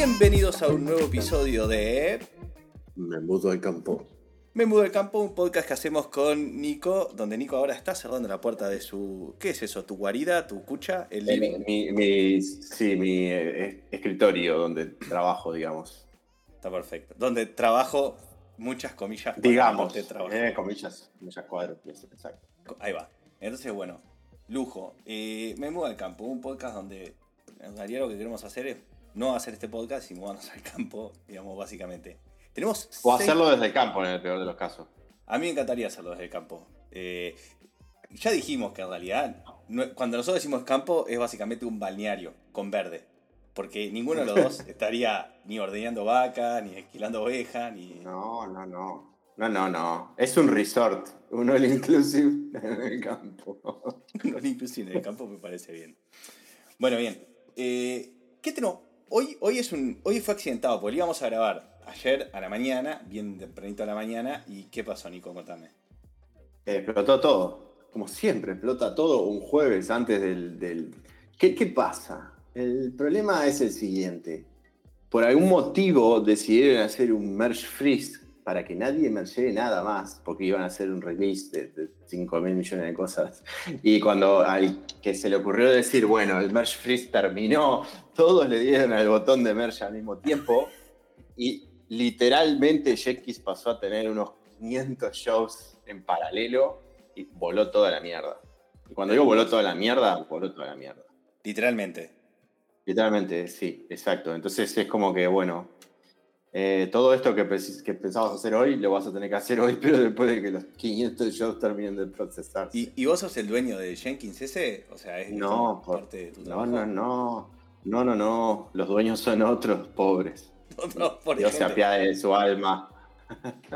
Bienvenidos a un nuevo episodio de Me mudo al campo. Me Mudo al Campo, un podcast que hacemos con Nico, donde Nico ahora está cerrando la puerta de su. ¿Qué es eso? ¿Tu guarida? ¿Tu cucha? ¿El Eh, living? mi, mi- sí, mi eh, escritorio donde trabajo, digamos. Está perfecto. Donde trabajo, muchas comillas. Digamos. de trabajo. Eh, comillas, comillas cuádruples, exacto. Ahí va. Entonces, bueno, lujo. Eh, me mudo al campo, un podcast donde en realidad lo que queremos hacer es no hacer este podcast y mudarnos al campo, digamos, básicamente. Tenemos. O seis- hacerlo desde el campo, en el peor de los casos. A mí me encantaría hacerlo desde el campo. Eh, ya dijimos que en realidad, no- cuando nosotros decimos campo, es básicamente un balneario con verde. Porque ninguno de los dos estaría ni ordeñando vaca, ni esquilando oveja, ni. No, no, no. No, no, no. Es un resort. Uno el inclusive en el campo. No, ni inclusive en el campo me parece bien. Bueno, bien. Eh, ¿Qué tenemos? Hoy, hoy, fue accidentado, porque íbamos a grabar ayer a la mañana, bien tempranito a la mañana. ¿Y qué pasó, Nico? Contame. Eh, explotó todo. Como siempre, explota todo un jueves antes del. del- ¿Qué, qué pasa? El problema es el siguiente. Por algún motivo decidieron hacer un merge freeze para que nadie mergee nada más, porque iban a hacer un release de, de 5 mil millones de cosas. Y cuando al que se le ocurrió decir, bueno, el merge freeze terminó, todos le dieron al botón de merge al mismo tiempo. Y literalmente Jenkins pasó a tener unos 500 shows en paralelo y voló toda la mierda. Y cuando digo voló toda la mierda, voló toda la mierda. Literalmente. Literalmente, sí, exacto. Entonces es como que, bueno, eh, todo esto que, pens- que pensabas hacer hoy, lo vas a tener que hacer hoy, pero después de que los 500 shows terminen de procesarse. ¿Y, y vos sos el dueño de Jenkins ese? O sea, es No, por- parte de tu no, no, no, no, no, no. Los dueños son otros pobres. No, por Dios se apiade de su alma.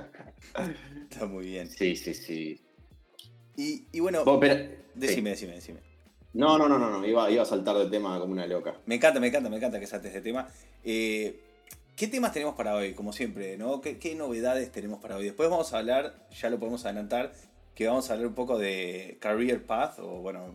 Está muy bien. Sí, sí, sí. Y, y bueno, Vos, pero- decime, decime, decime. No, no, no, no, no. Iba, iba a saltar del tema como una loca. Me encanta, me encanta, me encanta que saltes de tema. Eh, ¿Qué temas tenemos para hoy? Como siempre, ¿no? ¿Qué, qué novedades tenemos para hoy? Después vamos a hablar, ya lo podemos adelantar, que vamos a hablar un poco de Career Path, o bueno,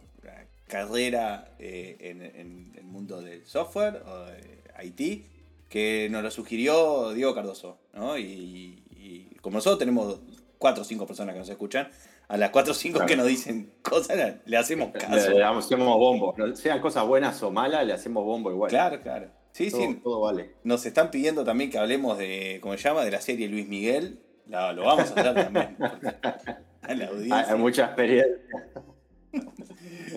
carrera eh, en, en el mundo del software, o de IT, que nos lo sugirió Diego Cardoso, ¿no? Y, y como nosotros tenemos cuatro o cinco personas que nos escuchan, a las cuatro o cinco Claro. que nos dicen cosas, le- le hacemos Le, caso. le damos- hacemos bombo. Sean cosas buenas o malas, le hacemos bombo igual. Claro, claro. Sí, todo, sí. todo vale. Nos están pidiendo también que hablemos de, ¿cómo se llama? De la serie Luis Miguel. La- lo vamos a hacer también. A la Hay, audiencia. hay mucha experiencia.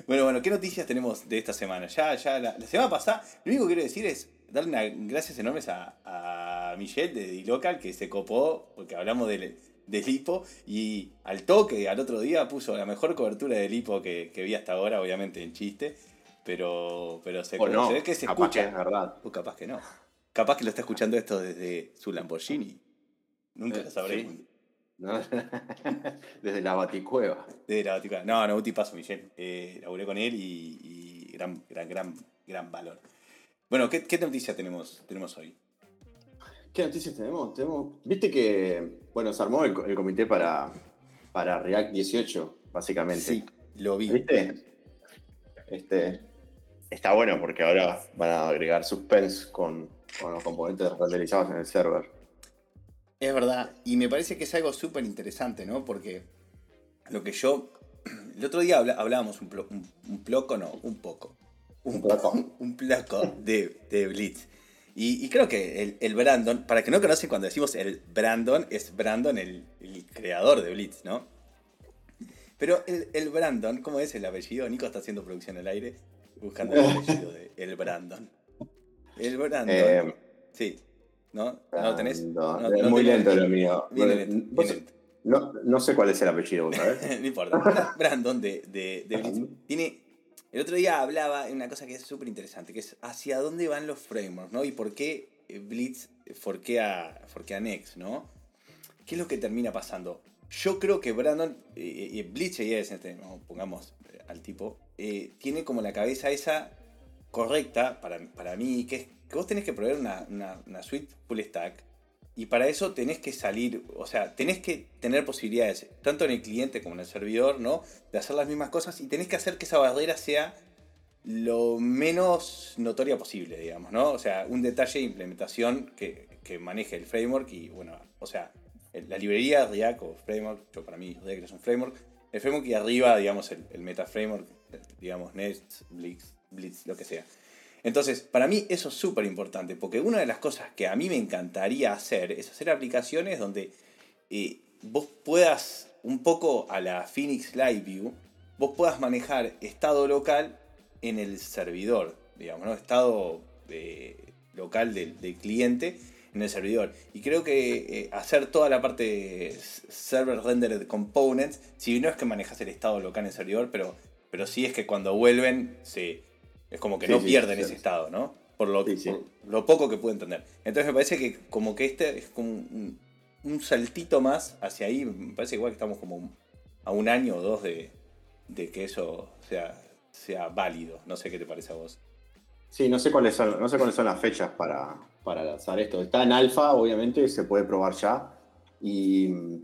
Bueno, bueno, ¿qué noticias tenemos de esta semana? Ya, ya, la, la semana pasada, lo único que quiero decir es darle gracias enormes a, a Michelle de D-Local que se copó, porque hablamos del, del hipo, y al toque, al otro día, puso la mejor cobertura del hipo que, que vi hasta ahora, obviamente en chiste, pero, pero se, O no, se ve que se capaz escucha. que es verdad. O capaz que no. Capaz que lo está escuchando esto desde su Lamborghini. Nunca Eh, lo sabremos. sí. ¿no? Desde la baticueva. De la Vaticana. No, no, un tipazo, Michelle. Eh, laburé con él y, y gran, gran, gran, gran valor. Bueno, ¿qué, qué noticia tenemos, tenemos hoy? ¿Qué noticias tenemos? tenemos? Viste que, bueno, se armó el comité para, para React 18, básicamente. Sí, lo vi. ¿Viste? Este, está bueno porque ahora van a agregar suspense con, con los componentes renderizados en el server. Es verdad, y me parece que es algo súper interesante, ¿no? Porque lo que yo. El otro día hablábamos un, plo- un, un ploco, no, un poco. Un, Un poco. un placo de, de Blitz. Y, y creo que el, el Brandon, para que no conocen, cuando decimos el Brandon, es Brandon el, el creador de Blitz, ¿no? Pero el, el Brandon, ¿cómo es el apellido? Nico está haciendo producción al aire, buscando el apellido de el Brandon. El Brandon. Eh, sí. ¿No? ¿No lo tenés? No- Es no muy tenés. lento lo mío. Lento, vos- viene lento. No, no sé cuál es el apellido, vos ¿sabés? no importa. Brandon de, de, de Blitz tiene. El otro día hablaba de una cosa que es súper interesante, que es hacia dónde van los frameworks, ¿no? Y por qué eh, Blitz forquea, forquea Next, ¿no? ¿Qué es lo que termina pasando? Yo creo que Brandon, eh, eh, y es este, pongamos eh, al tipo, eh, tiene como la cabeza esa correcta para, para mí, que es que vos tenés que proveer una, una, una suite full stack y para eso tenés que salir, o sea, tenés que tener posibilidades, tanto en el cliente como en el servidor, ¿no? De hacer las mismas cosas y tenés que hacer que esa barrera sea lo menos notoria posible, digamos, ¿no? O sea, un detalle de implementación que, maneje el framework y, bueno, o sea, la librería React o framework, yo para mí React es un framework, el framework y arriba, digamos, el, meta framework, digamos, Nest, Blitz, Blitz, lo que sea. Entonces, para mí eso es súper importante, porque una de las cosas que a mí me encantaría hacer es hacer aplicaciones donde eh, vos puedas, un poco a la Phoenix Live View, vos puedas manejar estado local en el servidor, digamos, ¿no? Estado eh, local del, cliente en el servidor. Y creo que eh, hacer toda la parte server rendered components, si no es que manejas el estado local en el servidor, pero, pero sí es que cuando vuelven se, es como que no pierden ese estado, ¿no? Por lo, lo poco que puedo entender. Entonces me parece que como que este es como un, un saltito más hacia ahí. Me parece igual que estamos como a un año o dos de, de que eso sea, sea válido. No sé qué te parece a vos. Sí, no sé cuáles son, no sé cuáles son las fechas para, para lanzar esto. Está en alfa, obviamente, se puede probar ya. Y mm,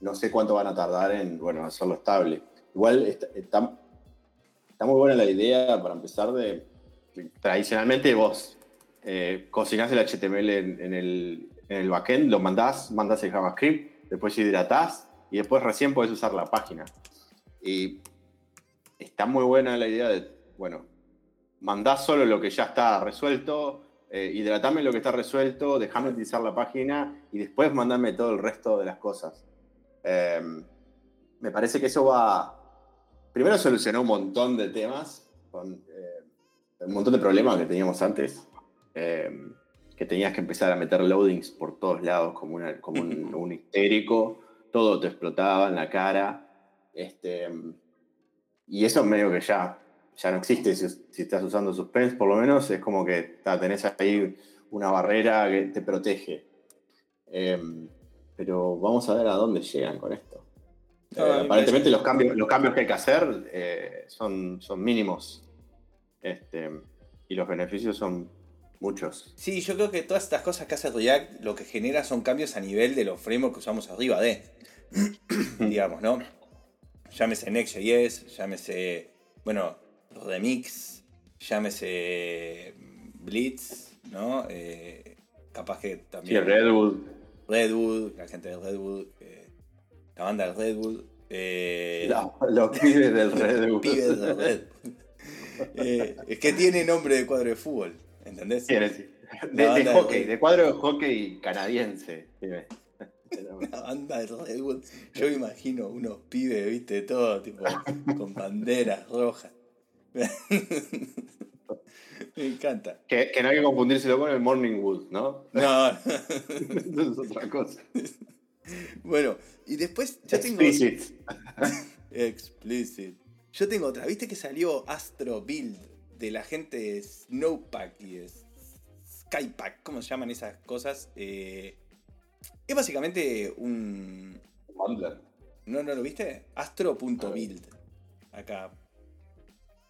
no sé cuánto van a tardar en bueno, hacerlo estable. Igual está, muy buena la idea para empezar de. Tradicionalmente vos eh, el HTML en, el, en el backend, lo mandás, mandás el JavaScript, después hidratás y después recién podés usar la página. Y está muy buena la idea de, bueno, mandás solo lo que ya está resuelto, eh, hidratame lo que está resuelto, déjame utilizar la página y después mandame todo el resto de las cosas. Em, me parece que eso va. Primero solucionó un montón de temas, con, eh, un montón de problemas que teníamos antes. Em, que tenías que empezar a meter loadings por todos lados como, como un, un, histérico, todo te explotaba en la cara. Este, y eso medio que ya, ya no existe si, si, estás usando Suspense, por lo menos es como que tenés ahí una barrera que te protege. Em, pero vamos a ver a dónde llegan con esto. Eh, aparentemente los cambios, los cambios que hay que hacer eh, son, son mínimos este, y los beneficios son muchos. Sí, yo creo que todas estas cosas que hace React lo que genera son cambios a nivel de los frameworks que usamos arriba de, digamos, ¿no? Llámese Next.js, llámese, bueno, Remix, llámese Blitz, ¿no? Eh, capaz que también. Sí, Redwood. Redwood, la gente de Redwood, eh, la banda de Redwood. Eh, los pibes del Redwood. Los pibes del Redwood. Eh, es que tiene nombre de cuadro de fútbol, ¿entendés? Sí, de, de, hockey, de, cuadro de hockey canadiense. La banda de Redwood. Yo me imagino unos pibes, viste, todo tipo con banderas rojas. me encanta. Que, no hay que confundírselo con el Morning Wood, ¿no? No. Eso es otra cosa. Bueno, y después yo Explicit. tengo. Explicit. Yo tengo otra. ¿Viste que salió Astro Build de la gente de Snowpack y de Skypack? ¿Cómo se llaman esas cosas? Eh, es básicamente un. ¿No, no lo viste? Astro.build. Acá.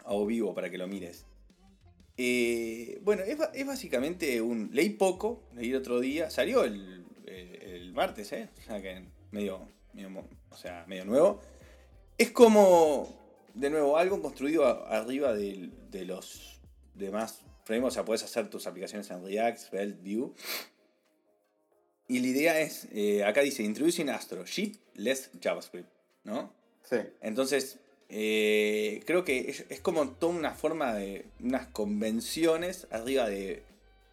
A o vivo para que lo mires. Eh, bueno, es, básicamente un. Leí poco, leí el otro día. Salió el, martes, ¿eh? O sea que medio, O sea, medio nuevo. Es como. De nuevo, algo construido arriba de, de los demás frameworks. O sea, puedes hacer tus aplicaciones en React, Svelte, Vue. Y la idea es, eh, acá dice, introducing Astro, sheet less JavaScript, ¿no? Sí. Entonces, eh, creo que es, como toda una forma de, unas convenciones arriba de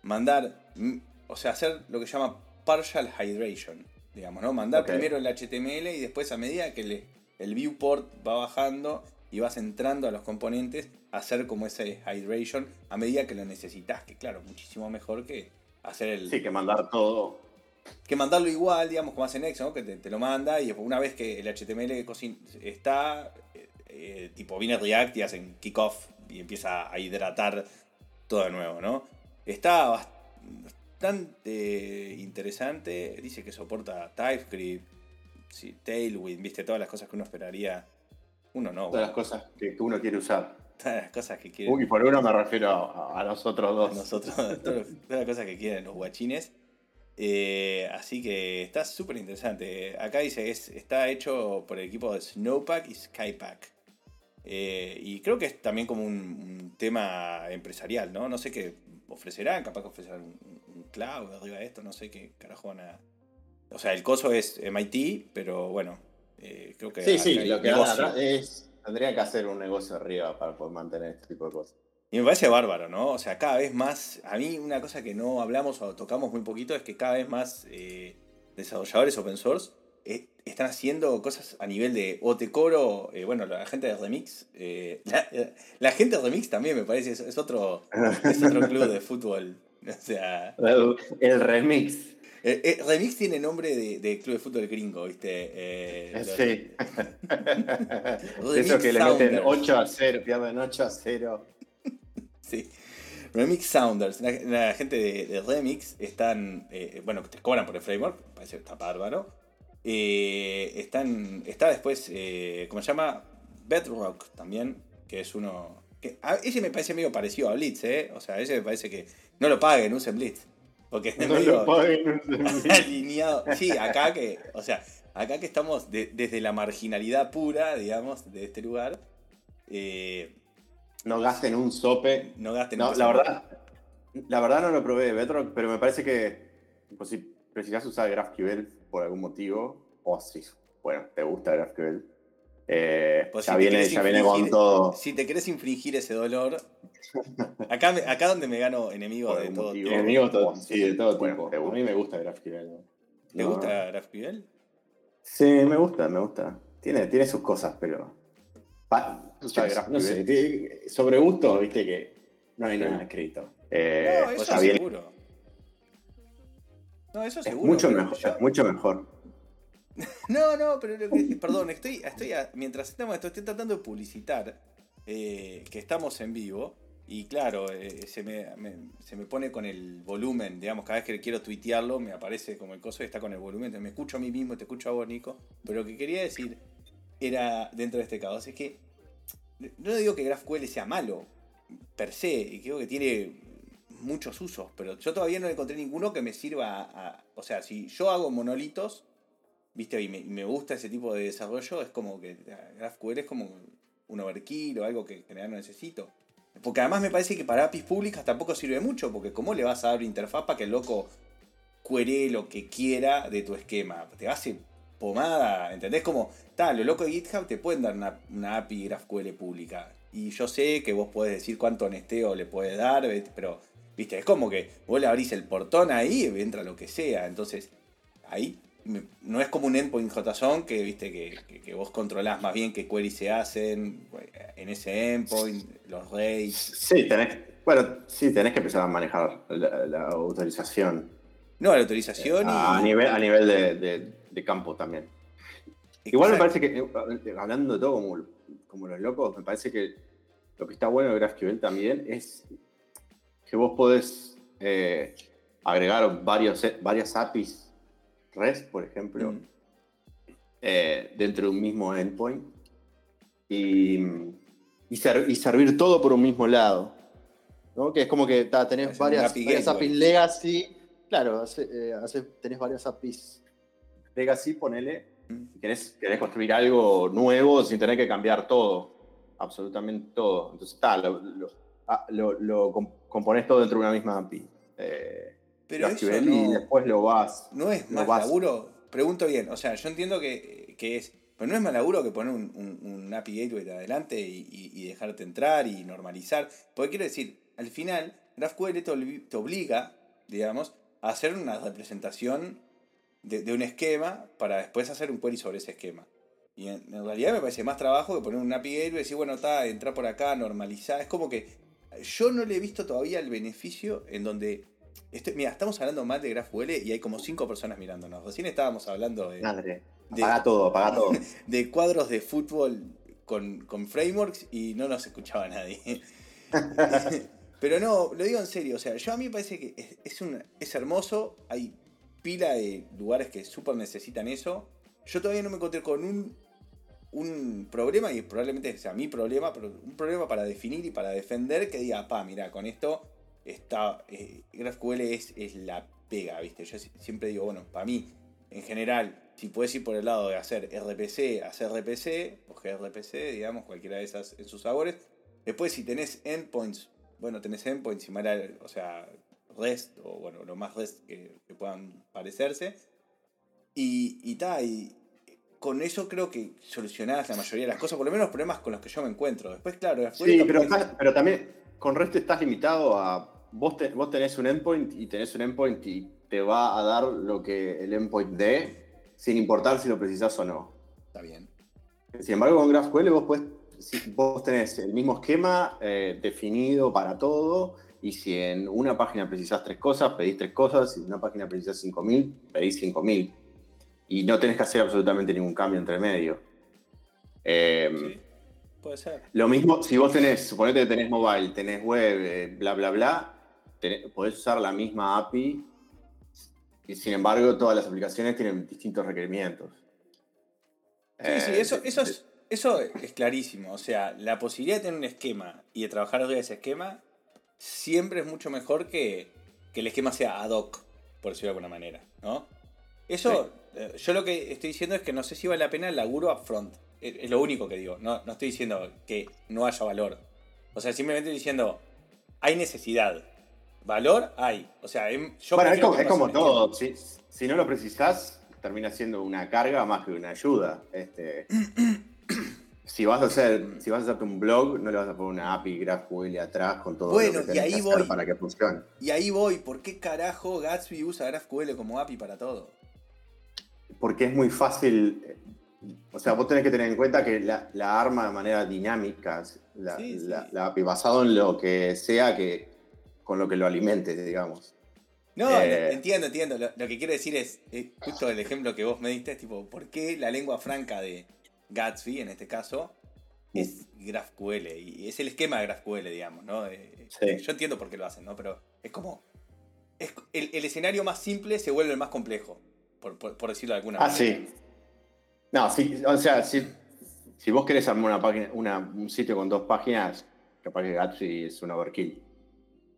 mandar, mm, o sea, hacer lo que se llama partial hydration, digamos, ¿no? Mandar primero el HTML y después a medida que el viewport va bajando y vas entrando a los componentes, hacer como ese hydration a medida que lo necesitas, que claro, muchísimo mejor que hacer el... Sí, que mandar todo que mandarlo igual, digamos, como hace Next, ¿no? que te, lo manda y una vez que el HTML está, eh, tipo viene React y hacen kickoff y empieza a hidratar todo de nuevo, ¿no? Está bastante interesante, dice que soporta TypeScript, Tailwind, viste, todas las cosas que uno esperaría. Uno no. Todas las cosas que, uno quiere usar. Todas las cosas que quiere. Uy, por uno me refiero a, a nosotros dos. A nosotros, todas las cosas que quieren los guachines. Eh, así que está súper interesante. Acá dice, es, está hecho por el equipo de Snowpack y Skypack. Eh, y creo que es también como un, tema empresarial, ¿no? No sé qué ofrecerán, capaz que ofrecerán un, cloud arriba de esto, no sé qué carajo van a... O sea, el coso es MIT, pero bueno, eh, creo que... Sí, sí, lo que es... Tendría que hacer un negocio arriba para poder mantener este tipo de cosas. Y me parece bárbaro, ¿no? O sea, cada vez más, a mí una cosa que no hablamos o tocamos muy poquito es que cada vez más eh, desarrolladores open source eh, están haciendo cosas a nivel de Otecoro, eh, bueno, la gente de Remix, eh, la, gente de Remix también me parece, es, otro, es otro club de fútbol. O sea, el, Remix. Remix tiene nombre de, club de fútbol gringo, ¿viste? sí. Eso que le meten 8 a 0, pierden 8 a 0. sí. Remix Sounders, la, gente de, Remix están, bueno, te cobran por el framework, parece que está bárbaro. Eh, están, está después, eh, ¿cómo se llama? Bedrock también, que es uno... Que, ese me parece medio parecido a Blitz, ¿eh? O sea, ese me parece que no lo paguen, usen Blitz. Porque es no lo paguen, alineado. Sí, acá que, o sea, acá que estamos desde la marginalidad pura, digamos, de este lugar. Eh, no gasten un sope. No gasten no, la verdad, la verdad no lo probé de Bedrock, pero me parece que pues, si precisas usar GraphQL por algún motivo, o si, bueno, te gusta GraphQL, eh, pues ya, viene, ya viene con todo. Si te querés infringir ese dolor, acá, acá donde me gano enemigos de todo tipo. Enemigos todo, sí, de todo tipo. A mí me gusta GraphQL. ¿Te gusta GraphQL? Sí, me gusta, me gusta. Tiene, tiene sus cosas, pero. no sé, sobre gusto, viste que no hay nada escrito. Eh, no, eso seguro. No, eso seguro. mucho mejor, mucho mejor. no, no, pero perdón, estoy, estoy mientras estamos estoy tratando de publicitar eh, que estamos en vivo. Y claro, eh, se, me, se, me, pone con el volumen, digamos, cada vez que quiero tuitearlo, me aparece como el coso y está con el volumen. me escucho a mí mismo, te escucho a vos, Nico. Pero lo que quería decir era, dentro de este caso, es que no digo que GraphQL sea malo, per se, y creo que tiene muchos usos, pero yo todavía no encontré ninguno que me sirva a, o sea, si yo hago monolitos, viste, y me, gusta ese tipo de desarrollo, es como que GraphQL es como un overkill o algo que en general no necesito. Porque además me parece que para APIs públicas tampoco sirve mucho, porque ¿cómo le vas a dar interfaz para que el loco cuere lo que quiera de tu esquema? Te hace pomada, ¿entendés? Como, tal, lo loco de GitHub te pueden dar una, una API GraphQL pública. Y yo sé que vos podés decir cuánto honesteo le puedes dar, pero ¿Viste? Es como que vos le abrís el portón ahí y entra lo que sea. Entonces, ahí no es como un endpoint JSON que, ¿viste? Que, vos controlás más bien qué queries se hacen en ese endpoint, los rates. Sí, tenés, bueno, sí, tenés que empezar a manejar la, autorización. No, la autorización a, nivel, a nivel de, campo también. Igual me parece que, eh, hablando de todo como, como los locos, me parece que lo que está bueno de GraphQL también es que vos podés eh, agregar varios, varias APIs REST, por ejemplo, mm. eh, dentro de un mismo endpoint y, y, servir todo por un mismo lado. ¿no? Que es como que tenés varias, APIs legacy. Claro, eh, tenés varias APIs legacy, ponele. Mm. Querés, querés construir algo nuevo sin tener que cambiar todo, absolutamente todo. Entonces, está, lo, ah, lo compones todo dentro de una misma API. Eh, pero eso no, y después lo vas. No es más laburo. Pregunto bien, o sea, yo entiendo que, es. Pero no es más laburo que poner un, API Gateway de adelante y, dejarte entrar y normalizar. Porque quiero decir, al final, GraphQL te, obliga, digamos, a hacer una representación de, un esquema para después hacer un query sobre ese esquema. Y en, realidad me parece más trabajo que poner un API Gateway y decir, bueno, está, entrar por acá, normalizar. Es como que yo no le he visto todavía el beneficio en donde. Este, mira, estamos hablando mal de GraphQL y hay como cinco personas mirándonos. Recién estábamos hablando de. Madre. Apaga todo, apaga todo. De cuadros de fútbol con, frameworks y no nos escuchaba nadie. Pero no, lo digo en serio. O sea, yo a mí me parece que es, un, es hermoso. Hay pila de lugares que súper necesitan eso. Yo todavía no me encontré con un un problema, y probablemente sea mi problema, pero un problema para definir y para defender que diga, pa, mira, con esto está, eh, GraphQL es, es la pega, ¿viste? Yo siempre digo, bueno, para mí, en general, si puedes ir por el lado de hacer RPC, hacer RPC, o gRPC, digamos, cualquiera de esas en sus sabores. Después, si tenés endpoints, bueno, tenés endpoints y mal, o sea, REST, o bueno, lo más REST que, puedan parecerse. Y, y, y con eso creo que solucionás la mayoría de las cosas, por lo menos los problemas con los que yo me encuentro. Después, claro, Sí, pero, pero también con REST estás limitado a. Vos, vos tenés un endpoint y tenés un endpoint y te va a dar lo que el endpoint dé, sin importar si lo precisás o no. Está bien. Sin embargo, con GraphQL vos, puedes, vos tenés el mismo esquema eh, definido para todo y si en una página precisás tres cosas, pedís tres cosas, si en una página precisás 5000, pedís 5000. Y no tenés que hacer absolutamente ningún cambio entre medio. Eh, Puede ser. Lo mismo, si vos tenés, suponete que tenés mobile, tenés web, eh, bla, bla, bla, podés usar la misma API y sin embargo todas las aplicaciones tienen distintos requerimientos. Sí, sí, eso, eso, es, eso es clarísimo. O sea, la posibilidad de tener un esquema y de trabajar de ese esquema siempre es mucho mejor que, que el esquema sea ad hoc, por decirlo de alguna manera, ¿no? Eso, eh, yo lo que estoy diciendo es que no sé si vale la pena el laburo upfront. Es, lo único que digo. No, no estoy diciendo que no haya valor. O sea, simplemente diciendo, hay necesidad. Valor hay. O sea, em, yo bueno, es como, todo. Si, si, no lo precisás, termina siendo una carga más que una ayuda. Este, Si vas a hacer, si vas a hacerte un blog, no le vas a poner una API GraphQL atrás con todo bueno, lo que y ahí voy, para que funcione. Y ahí voy, ¿por qué carajo Gatsby usa GraphQL como API para todo? Porque es muy fácil. O sea, vos tenés que tener en cuenta que la, arma de manera dinámica, la, API basado en lo que sea que con lo que lo alimente, digamos. No, eh, entiendo, entiendo. Lo, que quiero decir es, justo el ejemplo que vos me diste, es tipo, ¿por qué la lengua franca de, Gatsby, en este caso, es GraphQL. Y es el esquema de GraphQL, digamos, ¿no? Eh, yo entiendo por qué lo hacen, ¿no? Pero es como. Es, el, escenario más simple se vuelve el más complejo, por, decirlo de alguna manera. Ah, sí. No, sí, o sea, si, si vos querés armar una página, una, un sitio con dos páginas, capaz que Gatsby es un overkill.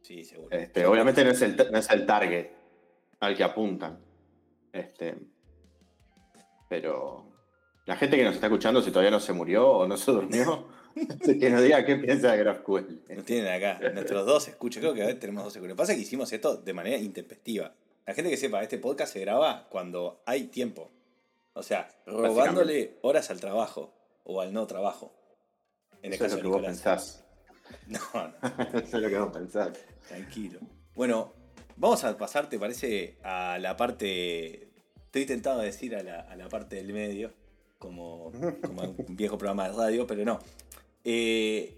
Sí, seguro. Este, obviamente no es, el, no es el target al que apuntan. Este, pero la gente que nos está escuchando, si todavía no se murió o no se durmió, que nos diga qué piensa de GraphQL. Nos tienen acá, nuestros dos escuchos, creo que tenemos dos escuchos. Lo que pasa es que hicimos esto de manera intempestiva. La gente que sepa, este podcast se graba cuando hay tiempo. O sea, robándole horas al trabajo o al no trabajo. En el Eso caso es lo que vos pensás. No, no. Eso es lo que vos pensás. Tranquilo. Bueno, vamos a pasar, ¿te parece? A la parte. Estoy tentado a decir a la, a la parte del medio como, un viejo programa de radio, pero no. Eh,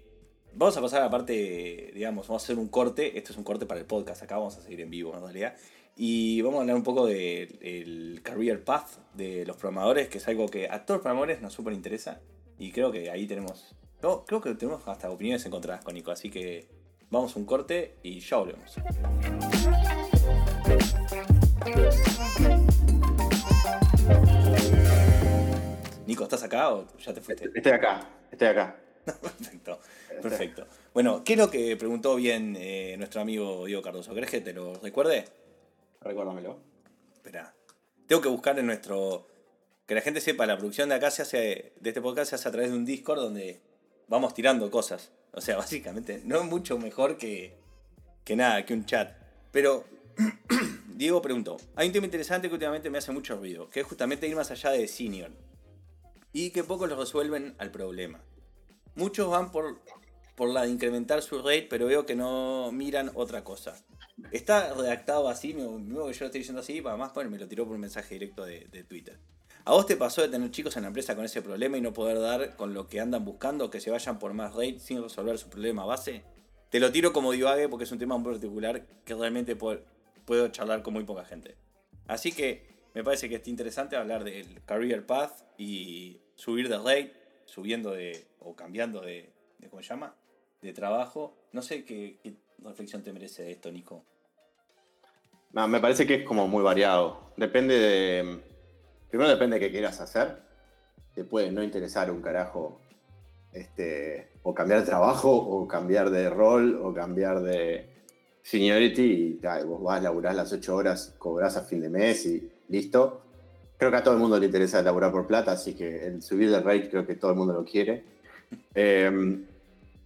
vamos a pasar a la parte, digamos, vamos a hacer un corte. Esto es un corte para el podcast, acá vamos a seguir en vivo en realidad. Y vamos a hablar un poco del career path de los programadores, que es algo que a todos los programadores nos súper interesa. Y creo que ahí tenemos. No, creo que tenemos hasta opiniones encontradas con Nico. Así que vamos a un corte y ya volvemos. Nico, ¿estás acá o ya te fuiste? Estoy acá, estoy acá. perfecto, perfecto. Bueno, ¿qué es lo que preguntó bien eh, nuestro amigo Diego Cardoso? ¿Crees que te lo recuerde? Recuérdamelo. Espera. Tengo que buscar en nuestro. Que la gente sepa, la producción de acá se hace. De este podcast se hace a través de un Discord donde vamos tirando cosas. O sea, básicamente, no es mucho mejor que. que nada, que un chat. Pero. Diego preguntó: Hay un tema interesante que últimamente me hace mucho ruido, que es justamente ir más allá de Senior y que pocos lo resuelven al problema. Muchos van por, por la de incrementar su rate, pero veo que no miran otra cosa. Está redactado así, mismo que yo lo estoy diciendo así, además pues, me lo tiró por un mensaje directo de, Twitter. ¿A vos te pasó de tener chicos en la empresa con ese problema y no poder dar con lo que andan buscando, que se vayan por más rate sin resolver su problema base? Te lo tiro como divague porque es un tema muy particular que realmente puedo, charlar con muy poca gente. Así que me parece que es interesante hablar del career path y subir de rate, subiendo de, o cambiando de, ¿cómo se llama? De trabajo. No sé qué, reflexión te merece esto, Nico. me parece que es como muy variado. Depende de. Primero depende de qué quieras hacer. Te puede no interesar un carajo. Este, o cambiar de trabajo, o cambiar de rol, o cambiar de seniority. Y vos vas, laburás las 8 horas, cobrás a fin de mes y listo. creo que a todo el mundo le interesa laburar por plata, así que el subir el rate creo que todo el mundo lo quiere. Em,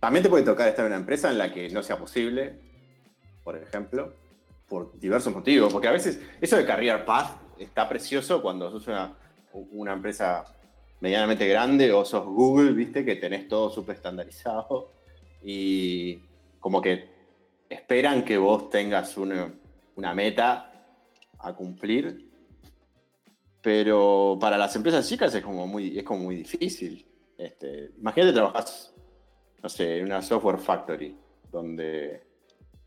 también te puede tocar estar en una empresa en la que no sea posible, por ejemplo, por diversos motivos, porque a veces eso de Career Path está precioso cuando sos una, una empresa medianamente grande o sos Google, viste, que tenés todo súper estandarizado y como que esperan que vos tengas una, meta a cumplir, pero para las empresas chicas es como muy, es como muy difícil. Este, imagínate trabajas, no sé, en una software factory, donde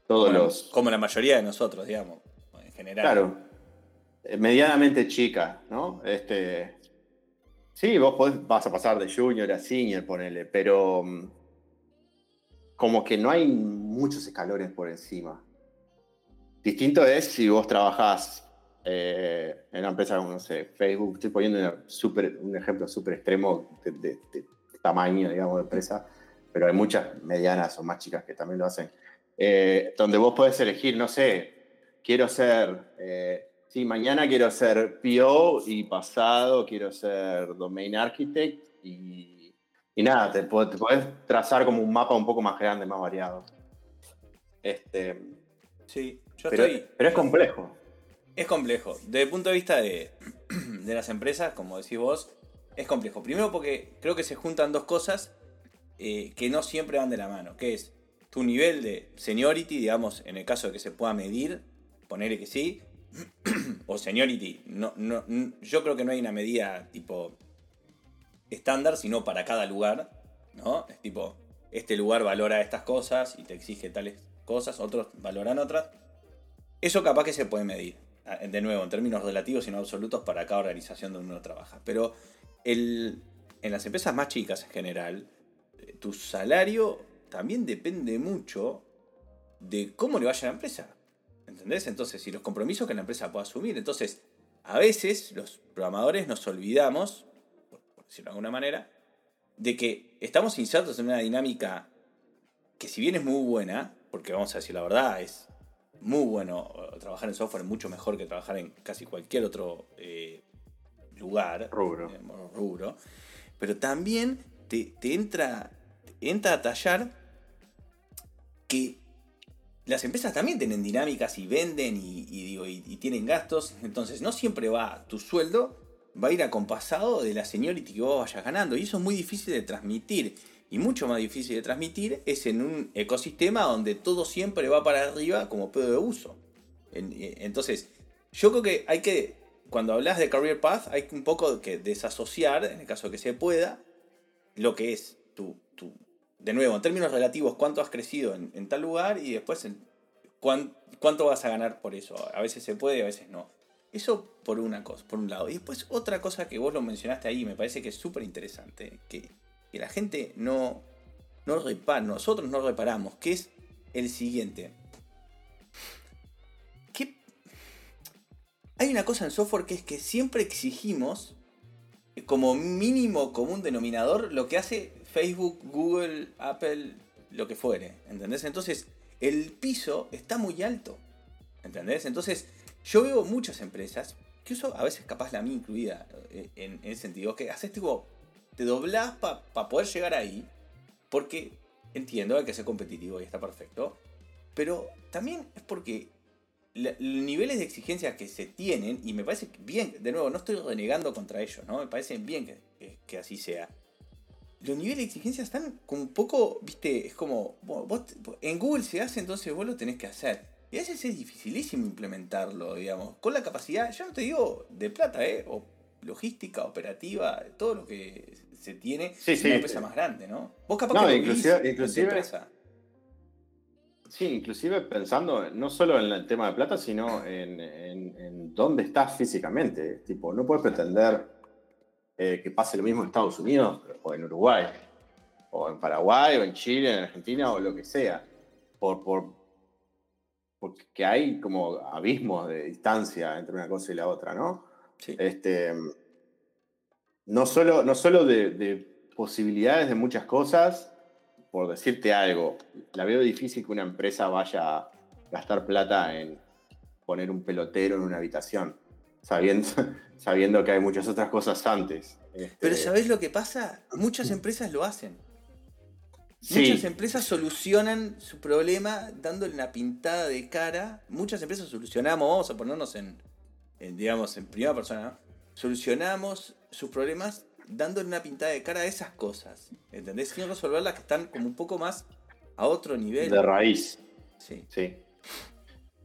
todos los... Como la mayoría de nosotros, digamos, en general. Claro, medianamente chica, ¿no? Este, sí, vos vas a pasar de junior a senior, ponele, pero mm, como que no hay muchos escalones por encima. Distinto es si vos trabajás eh, en una empresa como, no sé, Facebook, estoy poniendo un ejemplo súper extremo de, tamaño, digamos, de empresa, pero hay muchas medianas o más chicas que también lo hacen, eh, donde vos podés elegir, no sé, quiero ser, eh, sí, mañana quiero ser PO y pasado quiero ser Domain Architect y y nada, te, puedes trazar como un mapa un poco más grande, más variado. Este, sí, yo pero, estoy. Pero es complejo. Es complejo. Desde el punto de vista de, de las empresas, como decís vos, es complejo. Primero porque creo que se juntan dos cosas eh, que no siempre van de la mano, que es tu nivel de seniority, digamos, en el caso de que se pueda medir, ponerle que sí, o seniority. No, no, yo creo que no hay una medida tipo estándar, sino para cada lugar, ¿no? Es tipo, este lugar valora estas cosas y te exige tales cosas, otros valoran otras. Eso capaz que se puede medir, de nuevo, en términos relativos y no absolutos para cada organización donde uno trabaja. Pero el, en las empresas más chicas en general, tu salario también depende mucho de cómo le vaya a la empresa. ¿Entendés? Entonces, si los compromisos que la empresa pueda asumir. Entonces, a veces los programadores nos olvidamos decirlo de alguna manera, de que estamos insertos en una dinámica que si bien es muy buena, porque vamos a decir la verdad, es muy bueno eh, trabajar en software, mucho mejor que trabajar en casi cualquier otro eh, lugar, rubro. Eh, rubro, pero también te, entra, entra a tallar que las empresas también tienen dinámicas y venden y, y, tienen gastos, entonces no siempre va tu sueldo va a ir acompasado de la seniority que vos vayas ganando. Y eso es muy difícil de transmitir. Y mucho más difícil de transmitir es en un ecosistema donde todo siempre va para arriba como pedo de uso. Eh, entonces, yo creo que hay que, cuando hablas de Career Path, hay un poco que desasociar, en el caso que se pueda, lo que es tu de nuevo, en términos relativos, cuánto has crecido en, tal lugar y después cuánto vas a ganar por eso. A veces se puede, a veces no. Eso por una cosa, por un lado. Y después otra cosa que vos lo mencionaste ahí, me parece que es súper interesante, que, la gente no, no repara, nosotros no reparamos, que es el siguiente. Hay una cosa en software que es que siempre exigimos como mínimo común denominador lo que hace Facebook, Google, Apple, lo que fuere. ¿Entendés? Entonces, el piso está muy alto. ¿Entendés? Entonces, yo veo muchas empresas, que a veces capaz la mía incluida eh, en, ese sentido, que haces tipo, te doblás para poder llegar ahí, porque entiendo, hay que ser competitivo y está perfecto, pero también es porque los niveles de exigencia que se tienen, y me parece bien, de nuevo, no estoy renegando contra ellos, ¿no? Me parece bien que, que, así sea. Los niveles de exigencia están como un poco, viste, es como, en Google se hace, entonces vos lo tenés que hacer. Y a veces es dificilísimo implementarlo, digamos. Con la capacidad, yo no te digo de plata, ¿eh? O logística, operativa, todo lo que se tiene sí, una empresa más grande, ¿no? Vos capaz que inclusive, inclusive empresa. Sí, inclusive pensando no solo en el tema de plata, sino en, dónde estás físicamente. Tipo, no puedes pretender eh, que pase lo mismo en Estados Unidos o en Uruguay, o en Paraguay, o en Chile, en Argentina, o lo que sea. Por, por, porque hay como abismos de distancia entre una cosa y la otra, ¿no? Sí. Este, no solo, no solo de, posibilidades de muchas cosas, por decirte algo, la veo difícil que una empresa vaya a gastar plata en poner un pelotero en una habitación. Sabiendo, sabiendo que hay muchas otras cosas antes. Pero Este, ¿sabés lo que pasa? Muchas empresas lo hacen. Muchas empresas solucionan su problema dándole una pintada de cara. Muchas empresas solucionamos, vamos a ponernos en, en, digamos, en primera persona. Solucionamos sus problemas dándole una pintada de cara a esas cosas. ¿Entendés? Sin resolverlas que están como un poco más a otro nivel. de raíz. Sí. Sí.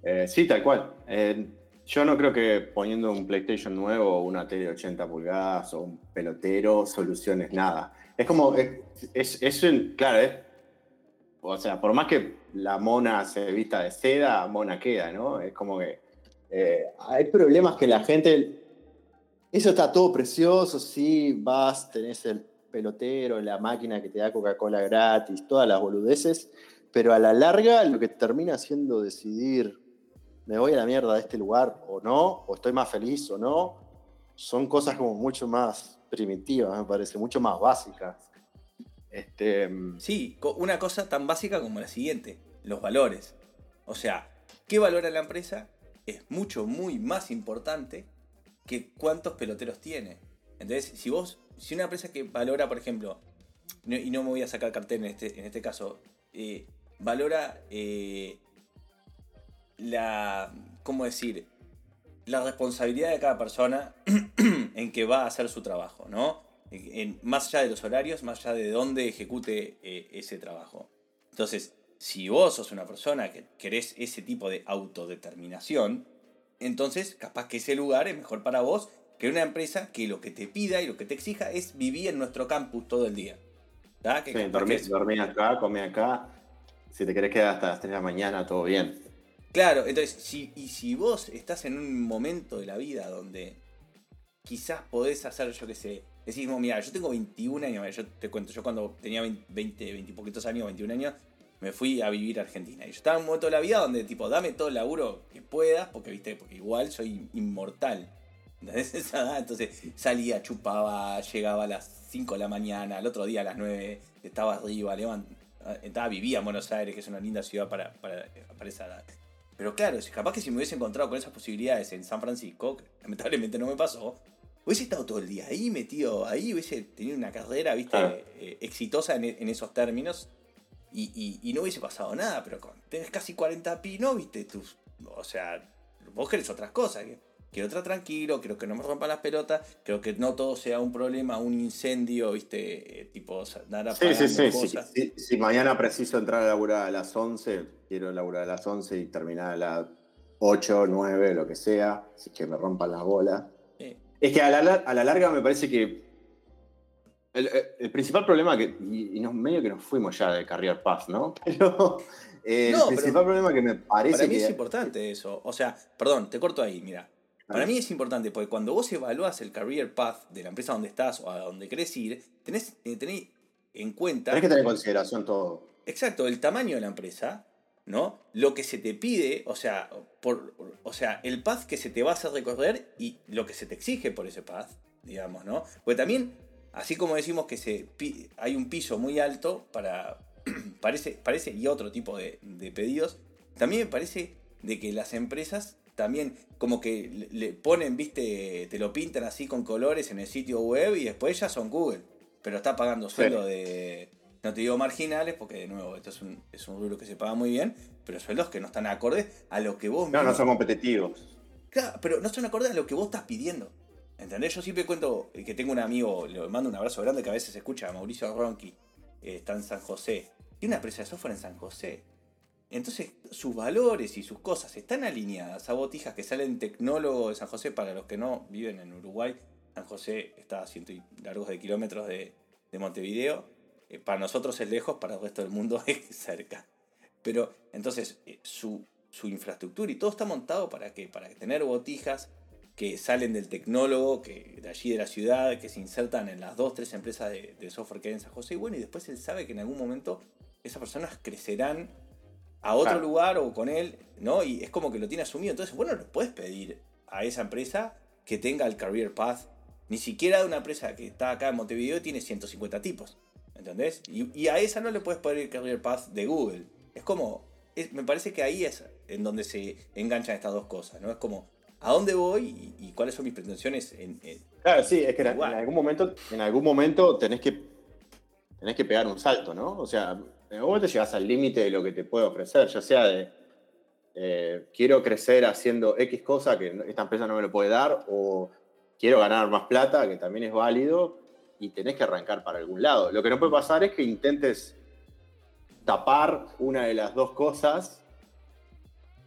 Eh, sí, tal cual. Eh, yo no creo que poniendo un PlayStation nuevo o una tele de 80 pulgadas o un pelotero soluciones nada. Es como, es, es, es claro, es, o sea, por más que la mona se vista de seda, mona queda, ¿no? Es como que eh, hay problemas que la gente, eso está todo precioso, sí, vas, tenés el pelotero, la máquina que te da Coca-Cola gratis, todas las boludeces, pero a la larga lo que termina haciendo decidir, me voy a la mierda de este lugar o no, o estoy más feliz o no, son cosas como mucho más primitivas, me parece, mucho más básicas. Este, Sí, una cosa tan básica como la siguiente, los valores. O sea, ¿qué valora la empresa? Es mucho, muy más importante que cuántos peloteros tiene. Entonces, si vos, si una empresa que valora, por ejemplo, y no me voy a sacar cartel en este, en este caso, eh, valora eh, la, ¿cómo decir? La responsabilidad de cada persona en que va a hacer su trabajo, ¿no? En- más allá de los horarios, más allá de dónde ejecute eh, ese trabajo. Entonces, si vos sos una persona que querés ese tipo de autodeterminación, entonces capaz que ese lugar es mejor para vos que una empresa que lo que te pida y lo que te exija es vivir en nuestro campus todo el día. sí, capaz dormí, que es- dormí acá, comí acá, si te querés quedar hasta las 3 de la mañana, todo bien. Claro, entonces, si, y si vos estás en un momento de la vida donde quizás podés hacer, yo qué sé, decís, mira, yo tengo 21 años, yo te cuento, yo cuando tenía 20, 20, 20 y poquitos años, 21 años, me fui a vivir a Argentina. Y yo estaba en un momento de la vida donde, tipo, dame todo el laburo que puedas, porque, viste, porque igual soy inmortal. Entonces salía, chupaba, llegaba a las 5 de la mañana, al otro día a las 9, estaba arriba, levant- estaba, vivía en Buenos Aires, que es una linda ciudad para, para, para esa edad. Pero claro, capaz que si me hubiese encontrado con esas posibilidades en San Francisco, que lamentablemente no me pasó, hubiese estado todo el día ahí metido, ahí hubiese tenido una carrera, viste, eh, exitosa en, en esos términos y, y- y no hubiese pasado nada, pero con, tenés casi 40 pinos, viste, tus, o sea, vos querés otras cosas, que- quiero estar tranquilo, quiero que no me rompan las pelotas, creo que no todo sea un problema, un incendio, viste, eh, tipo, dar Sí, sí, sí, sí. cosas. Si, si mañana preciso entrar a laburar a las 11, quiero laburar a las 11 y terminar a las 8, 9, lo que sea, así que me rompan las bolas. Sí. Es que a la, a la larga me parece que el, el principal problema que, y, y nos, medio que nos fuimos ya de Career Path, ¿no? Pero eh, No, el principal problema que me parece Para mí que... es importante eso. O sea, perdón, te corto ahí, mira. Para mí es importante porque cuando vos evaluás el career path de la empresa donde estás o a donde querés ir, tenés, eh, tenés en cuenta. Tenés que tener en consideración todo. Exacto, el tamaño de la empresa, ¿no? Lo que se te pide, o sea, por, o sea, el path que se te va a hacer recorrer y lo que se te exige por ese path, digamos, ¿no? Porque también, así como decimos que se hay un piso muy alto para, parece, parece y otro tipo de, de pedidos, también me parece de que las empresas también como que le, ponen, viste, te lo pintan así con colores en el sitio web y después ya son Google, pero está pagando Sí. sueldo de, no te digo marginales, porque de nuevo esto es un, es un rubro que se paga muy bien, pero sueldos que no están acordes a lo que vos No, no mismo- son competitivos. Claro, pero no son acordes a lo que vos estás pidiendo. ¿Entendés? Yo siempre cuento que tengo un amigo, le mando un abrazo grande que a veces escucha, Mauricio Ronqui, eh, está en San José. Tiene una empresa de software en San José. Entonces, sus valores y sus cosas están alineadas a botijas que salen tecnólogo de San José para los que no viven en Uruguay. San José está a cientos y largos de kilómetros de, de Montevideo. Eh, para nosotros es lejos, para el resto del mundo es cerca. Pero entonces, eh, su, su infraestructura y todo está montado para que para tener botijas que salen del tecnólogo, que de allí de la ciudad, que se insertan en las dos, tres empresas de, de software que hay en San José. Y bueno, y después él sabe que en algún momento esas personas crecerán a otro Claro. lugar o con él, ¿no? Y es como que lo tiene asumido. Entonces, bueno, le puedes pedir a esa empresa que tenga el career path. Ni siquiera de una empresa que está acá en Montevideo tiene 150 tipos. ¿Entendés? Y, y a esa no le puedes pedir el career path de Google. Es como. es- me parece que ahí es en donde se enganchan estas dos cosas, ¿no? Es como. a dónde voy y, cuáles son mis pretensiones en, Claro, sí, es que en, algún momento, en algún momento tenés que, tenés que pegar un salto, ¿no? O sea, en algún momento llegas al límite de lo que te puede ofrecer, ya sea de eh, quiero crecer haciendo X cosa que esta empresa no me lo puede dar, o quiero ganar más plata, que también es válido, y tenés que arrancar para algún lado. Lo que no puede pasar es que intentes tapar una de las dos cosas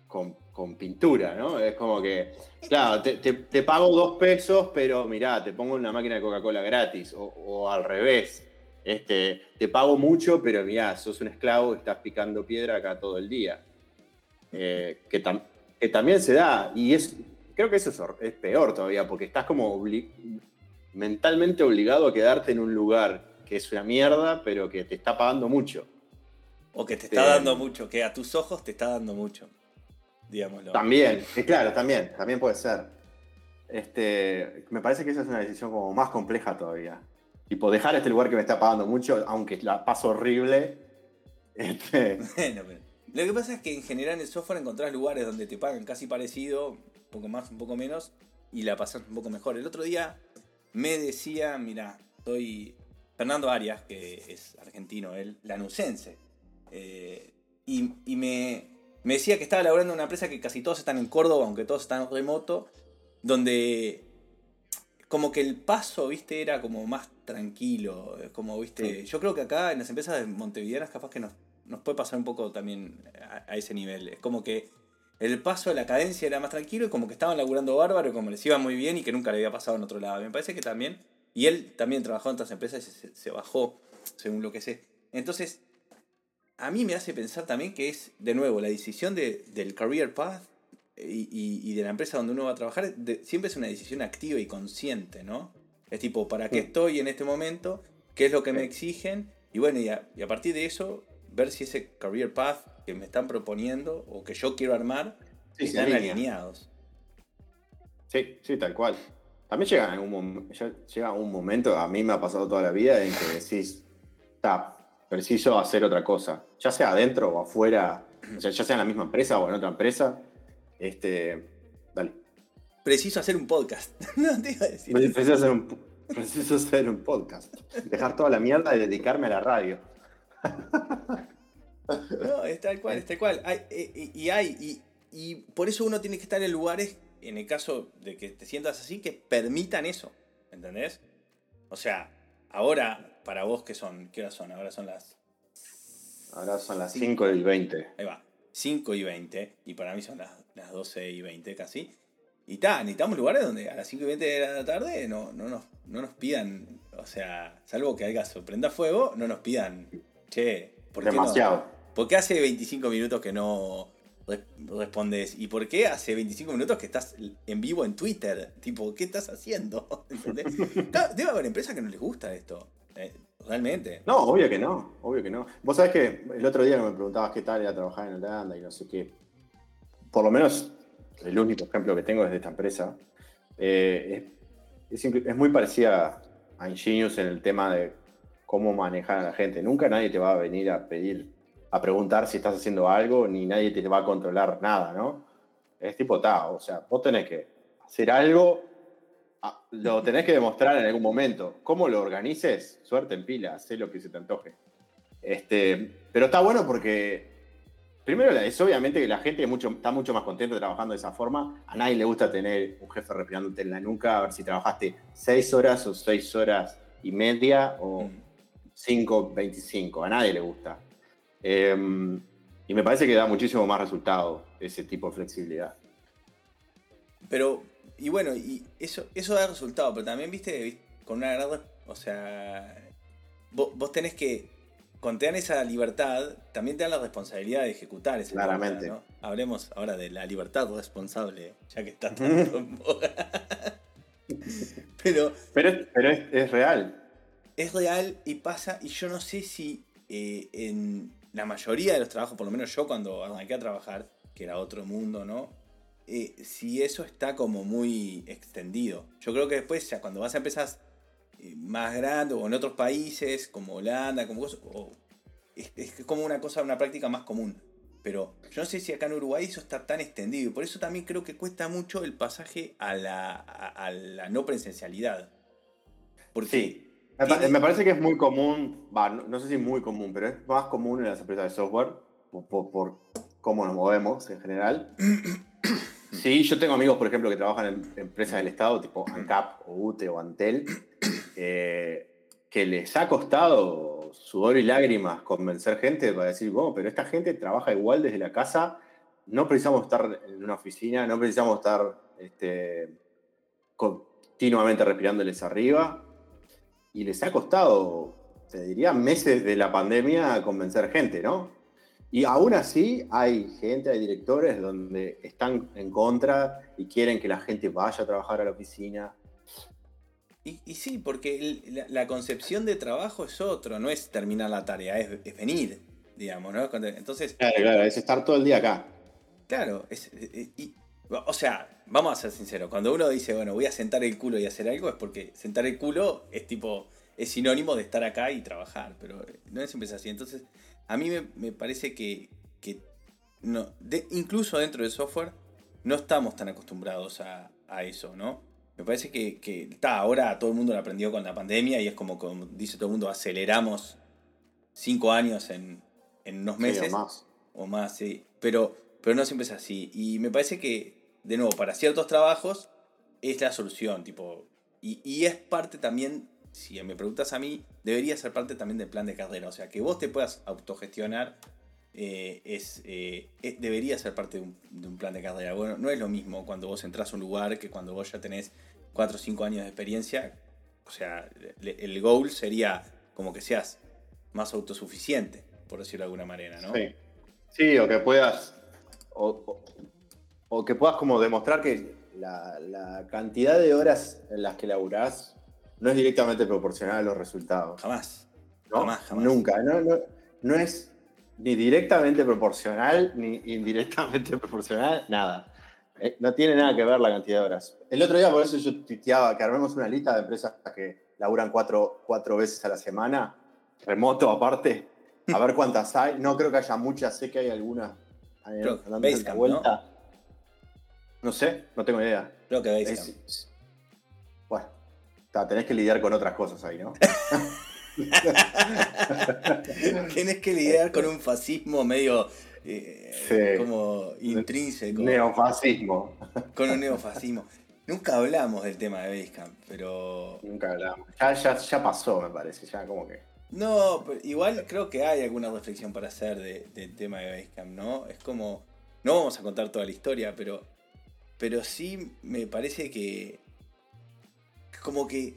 con, pintura, ¿no? Es como que, claro, te, pago dos pesos, pero mirá, te pongo una máquina de Coca-Cola gratis, o, al revés. Este, te pago mucho, pero mirá, sos un esclavo y estás picando piedra acá todo el día. Eh, que, que, también se da, y es, creo que eso es, peor todavía, porque estás como mentalmente obligado a quedarte en un lugar que es una mierda, pero que te está pagando mucho. O que te está dando mucho, que a tus ojos te está dando mucho. Digámoslo. También, claro, también, también puede ser. Este, me parece que esa es una decisión como más compleja todavía. Tipo, dejar este lugar que me está pagando mucho, aunque la paso horrible. Este... Bueno, pero lo que pasa es que en general en el software encontrás lugares donde te pagan casi parecido, un poco más, un poco menos, y la pasas un poco mejor. El otro día me decía, mira, soy Fernando Arias, que es argentino, él, lanucense. Eh, y, me, decía que estaba laborando en una empresa que casi todos están en Córdoba, aunque todos están remoto, donde como que el paso, viste, era como más tranquilo. Como, viste, yo creo que acá en las empresas de montevideanas capaz que nos, nos puede pasar un poco también a, ese nivel. Es como que el paso de la cadencia era más tranquilo y como que estaban laburando bárbaro y como les iba muy bien y que nunca le había pasado en otro lado. Me parece que también, y él también trabajó en otras empresas y se, se bajó, según lo que sé. Entonces, a mí me hace pensar también que es, de nuevo, la decisión del career path y, de la empresa donde uno va a trabajar, siempre es una decisión activa y consciente, ¿no? Es tipo, ¿para qué estoy en este momento? ¿Qué es lo que me exigen? Y bueno, y a, partir de eso, ver si ese career path que me están proponiendo o que yo quiero armar están alineados. Sí, sí, tal cual. También llega, un, llega un momento, a mí me ha pasado toda la vida, en que decís, está, preciso hacer otra cosa, ya sea adentro o afuera, ya sea en la misma empresa o en otra empresa. Este. Preciso hacer un podcast. no te iba a decir. Preciso hacer, un, preciso hacer un podcast. Dejar toda la mierda y dedicarme a la radio. no, es tal cual, es tal cual. Eh, eh, y hay, y, y por eso uno tiene que estar en lugares, en el caso de que te sientas así, que permitan eso. ¿Entendés? O sea, ahora para vos, ¿qué son? ¿Qué horas son? Ahora son las. Ahora son las 5 y 20. Ahí va. 5 y 20. Y para mí son las, las 12 y 20 casi. Y está, necesitamos lugares donde a las 5 y 20 de la tarde no, no, nos, no nos pidan. O sea, salvo que haya sorprenda fuego, no nos pidan. Che, ¿por qué Demasiado. No? Porque hace 25 minutos que no respondes. ¿Y por qué hace 25 minutos que estás en vivo en Twitter? Tipo, ¿qué estás haciendo? Debe haber empresas que no les gusta esto. Eh, realmente. No, obvio que no, obvio que no. Vos sabés que el otro día me preguntabas qué tal era trabajar en Holanda y no sé qué. Por lo menos el único ejemplo que tengo es de esta empresa. Eh, es, muy parecida a Ingenious en el tema de cómo manejar a la gente. Nunca nadie te va a venir a pedir, a preguntar si estás haciendo algo, ni nadie te va a controlar nada, ¿no? Es tipo, ta, o sea, vos tenés que hacer algo lo tenés que demostrar en algún momento. ¿Cómo lo organices? Suerte en pila, sé lo que se te antoje. Este, pero está bueno porque, primero, es obviamente que la gente mucho, está mucho más contenta trabajando de esa forma. A nadie le gusta tener un jefe respirándote en la nuca, a ver si trabajaste seis horas o seis horas y media o mm. cinco, veinticinco. A nadie le gusta. Em, y me parece que da muchísimo más resultado ese tipo de flexibilidad. Pero y bueno, y eso, eso da resultado, pero también, viste, con una gran. O sea, vos, tenés que. Cuando te dan esa libertad, también te dan la responsabilidad de ejecutar esa Claramente. ¿no? Hablemos ahora de la libertad responsable, ya que está tanto en pero. Pero, es, pero es, real. Es real y pasa, y yo no sé si eh, en la mayoría de los trabajos, por lo menos yo cuando arranqué a trabajar, que era otro mundo, ¿no? Eh, si eso está como muy extendido. Yo creo que después, ya cuando vas a empezar más grande o en otros países, como Holanda, como es, como una cosa, una práctica más común. pero yo no sé si acá en Uruguay eso está tan extendido. Y por eso también creo que cuesta mucho el pasaje a la, a, la no presencialidad. Porque sí. Me, parece que es muy común, no, sé si muy común, pero es más común en las empresas de software, por, cómo nos movemos en general. Sí, yo tengo amigos, por ejemplo, que trabajan en empresas del Estado, tipo ANCAP o UTE o Antel, eh, que les ha costado sudor y lágrimas convencer gente para decir, bueno, pero esta gente trabaja igual desde la casa, no precisamos estar en una oficina, no precisamos estar este, continuamente respirándoles arriba, y les ha costado, te diría, meses de la pandemia convencer gente, ¿no? Y aún así hay gente, hay directores donde están en contra y quieren que la gente vaya a trabajar a la oficina. Y, sí, porque la, concepción de trabajo es otro, no es terminar la tarea, es, venir, digamos, ¿no? Entonces. Claro, claro, es estar todo el día acá. Claro, es, o sea, vamos a ser sinceros, cuando uno dice, bueno, voy a sentar el culo y hacer algo, es porque sentar el culo es tipo, es sinónimo de estar acá y trabajar, pero no es siempre así. Entonces, a mí me, parece que, no, incluso dentro del software no estamos tan acostumbrados a, a eso, ¿no? Me parece que, está, ahora todo el mundo lo aprendió con la pandemia y es como, como dice todo el mundo, aceleramos cinco años en, en unos meses. o más. O más, sí. Pero, pero no siempre es así. Y me parece que, de nuevo, para ciertos trabajos es la solución, tipo. Y, y es parte también, si me preguntas a mí, debería ser parte también del plan de carrera. O sea, que vos te puedas autogestionar eh, es, eh, debería ser parte de un, plan de carrera. Bueno, no es lo mismo cuando vos entras a un lugar que cuando vos ya tenés 4 o 5 años de experiencia. O sea, el goal sería como que seas más autosuficiente, por decirlo de alguna manera, ¿no? Sí, sí o que puedas, o, que puedas como demostrar que la, cantidad de horas en las que laburás no es directamente proporcional a los resultados. Jamás. Jamás, jamás. Nunca. No, no, no es ni directamente proporcional, ni indirectamente proporcional, nada. Eh, no tiene nada que ver la cantidad de horas. El otro día, por eso yo tuiteaba que armemos una lista de empresas que laburan cuatro, cuatro veces a la semana, remoto aparte, a ver cuántas hay. No creo que haya muchas, sé que hay algunas la vuelta. ¿no? sé, no tengo idea. Creo que es, Bueno, tenés que lidiar con otras cosas ahí, ¿no? Tienes que lidiar con un fascismo medio eh, como intrínseco. Neofascismo. Con un neofascismo. Nunca hablamos del tema de Basecamp, pero. Nunca hablamos. Ya, ya, pasó, me parece, ya como que. No, igual creo que hay alguna reflexión para hacer del tema de Basecamp, ¿no? Es como. No vamos a contar toda la historia, pero. Pero sí me parece que. Como que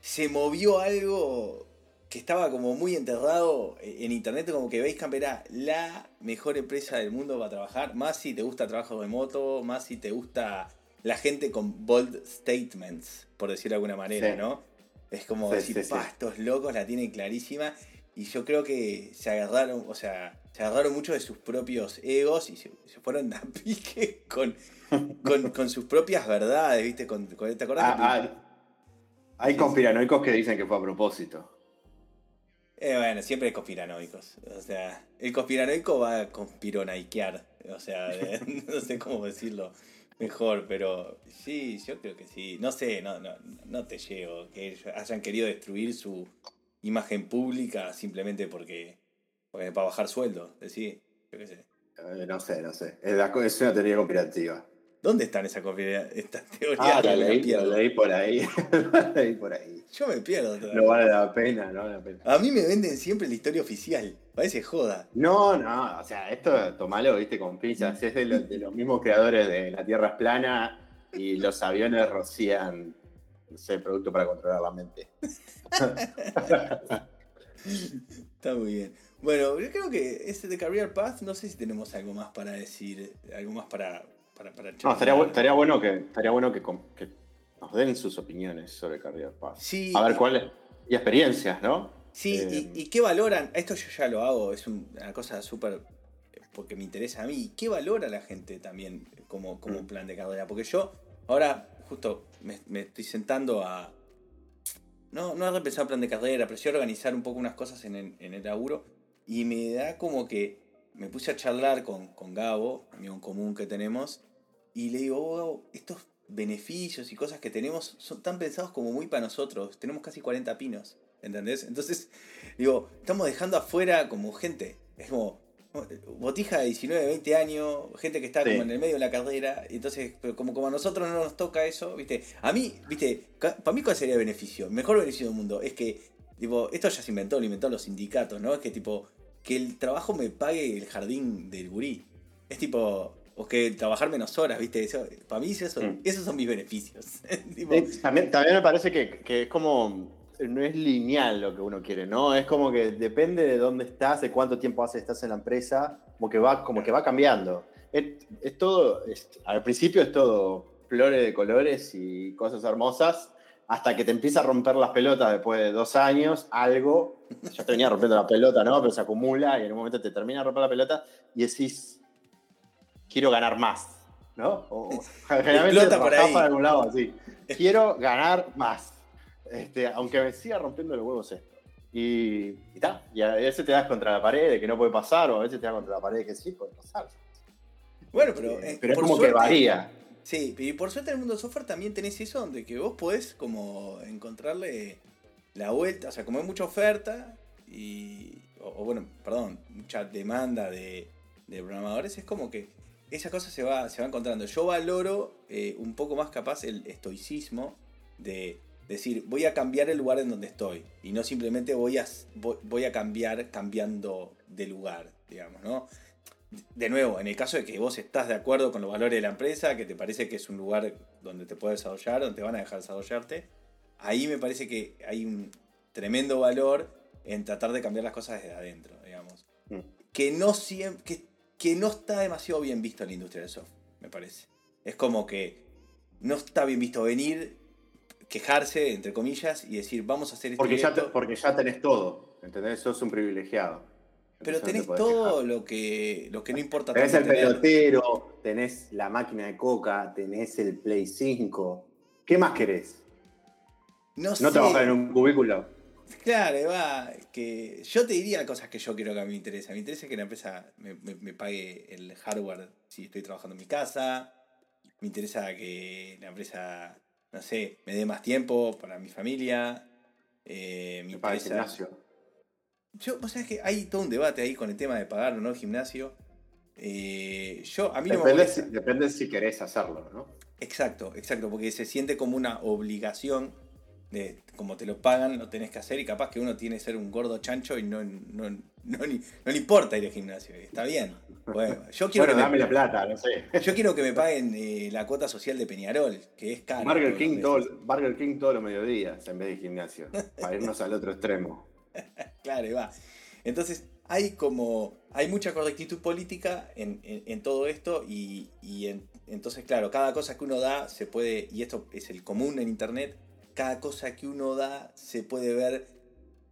se movió algo que estaba como muy enterrado en internet, como que Basecamp era la mejor empresa del mundo para trabajar, más si te gusta trabajo remoto, más si te gusta la gente con bold statements, por decir de alguna manera, ¿no? Es como decir, estos locos la tienen clarísima. Y yo creo que se agarraron, o sea, se agarraron mucho de sus propios egos y se, fueron a pique con, con, sus propias verdades, ¿viste? Con, ¿Te acordás? Ah, hay conspiranoicos que dicen que fue a propósito. Eh, bueno, siempre hay conspiranoicos. O sea, el conspiranoico va a conspironaiquear. O sea, no sé cómo decirlo mejor, pero sí, yo creo que sí. No sé, no, no, no te llevo. Que hayan querido destruir su imagen pública simplemente porque, para bajar sueldo. Decir, yo qué sé. Eh, no sé, no sé. Es, una teoría conspirativa. ¿Dónde están esas esta teorías? Ah, la leí, leí por ahí. la leí por ahí. Yo me pierdo todavía. No vale la pena, no vale la pena. A mí me venden siempre la historia oficial. Parece joda. No, no, o sea, esto tomalo, viste, con pinzas. Es de, los mismos creadores de La Tierra es plana y los aviones rocían, sé, producto para controlar la mente. Está muy bien. Bueno, yo creo que este de Career Path, no sé si tenemos algo más para decir, algo más para, no, estaría, bueno que, estaría bueno que, nos den sus opiniones sobre Career Path. Sí, a ver cuáles. Y experiencias, ¿no? Sí, eh, y, qué valoran. Esto yo ya lo hago, es una cosa súper. porque me interesa a mí. ¿Qué valora la gente también como, como un mm. plan de carrera? Porque yo ahora, justo, me, estoy sentando a. No, no a repensar plan de carrera, pero sí a organizar un poco unas cosas en el, en el laburo. Y me da como que me puse a charlar con, con Gabo, amigo en común que tenemos, y le digo, oh, estos beneficios y cosas que tenemos son tan pensados como muy para nosotros. Tenemos casi 40 pinos, ¿entendés? Entonces, digo, estamos dejando afuera como gente. Es como, botija de 19, 20 años, gente que está como en el medio de la carrera, entonces, pero como, como a nosotros no nos toca eso, ¿viste? A mí, ¿viste? Para mí, ¿cuál sería el beneficio? El mejor beneficio del mundo es que, tipo, esto ya se inventó, lo inventó los sindicatos, ¿no? Es que, tipo, que el trabajo me pague el jardín del gurí. Es tipo, o que trabajar menos horas, ¿viste? Eso, para mí eso, mm. esos son mis beneficios. también, también me parece que, que es como no es lineal lo que uno quiere, ¿no? Es como que depende de dónde estás, de cuánto tiempo hace estás en la empresa, como que va, como que va cambiando. Es, todo, al principio es todo flores de colores y cosas hermosas, hasta que te empieza a romper las pelotas después de dos años, algo, ya te venía rompiendo la pelota, ¿no? Pero se acumula y en un momento te termina de romper la pelota y decís, quiero ganar más, ¿no? O, generalmente por ahí. para algún lado así. Quiero ganar más este, aunque me siga rompiendo los huevos esto. Y, y, y a veces te das contra la pared de que no puede pasar, o a veces te das contra la pared de que sí puede pasar. Bueno, pero, eh, pero es como que varía. Sí, y por suerte en el mundo del software también tenés eso, donde que vos podés como encontrarle la vuelta, o sea, como hay mucha oferta, y, o, bueno, perdón, mucha demanda de, de, programadores, es como que esa cosa se va, se va encontrando. Yo valoro eh, un poco más capaz el estoicismo de decir, voy a cambiar el lugar en donde estoy y no simplemente voy a, voy a cambiar cambiando de lugar, digamos, ¿no? De nuevo, en el caso de que vos estás de acuerdo con los valores de la empresa, que te parece que es un lugar donde te puedes desarrollar, donde te van a dejar desarrollarte, ahí me parece que hay un tremendo valor en tratar de cambiar las cosas desde adentro, digamos. Mm. Que, no que, que no está demasiado bien visto en la industria del software, me parece. Es como que no está bien visto venir quejarse, entre comillas, y decir, vamos a hacer esto. Porque, ya, porque ya tenés todo, ¿entendés? Sos un privilegiado. Pero tenés todo lo que, lo que no importa. Tenés el pelotero, tenés la máquina de coca, tenés el Play 5. ¿Qué más querés? No, no trabajar en un cubículo. Claro, va, que yo te diría cosas que yo quiero que a mí me interesa. Me interesa que la empresa me, me pague el hardware si estoy trabajando en mi casa. Me interesa que la empresa no sé, me dé más tiempo para mi familia. Eh, mi para el gimnasio. Yo, vos sabés que hay todo un debate ahí con el tema de pagar o no el gimnasio. Eh, yo, a mí depende no me si, Depende si querés hacerlo, ¿no? Exacto, exacto, porque se siente como una obligación de como te lo pagan, lo tenés que hacer y capaz que uno tiene que ser un gordo chancho y no, no, no, le importa ir al gimnasio. Está bien. Bueno, yo quiero que dame me, la plata, no sé. Yo quiero que me paguen eh, la cuota social de Peñarol, que es caro. Burger King, todo, Burger King todos los mediodías en vez de gimnasio, para irnos al otro extremo. claro, va. Entonces, hay como. Hay mucha correctitud política en, en, todo esto, y, y entonces, claro, cada cosa que uno da se puede. Y esto es el común en internet cada cosa que uno da se puede ver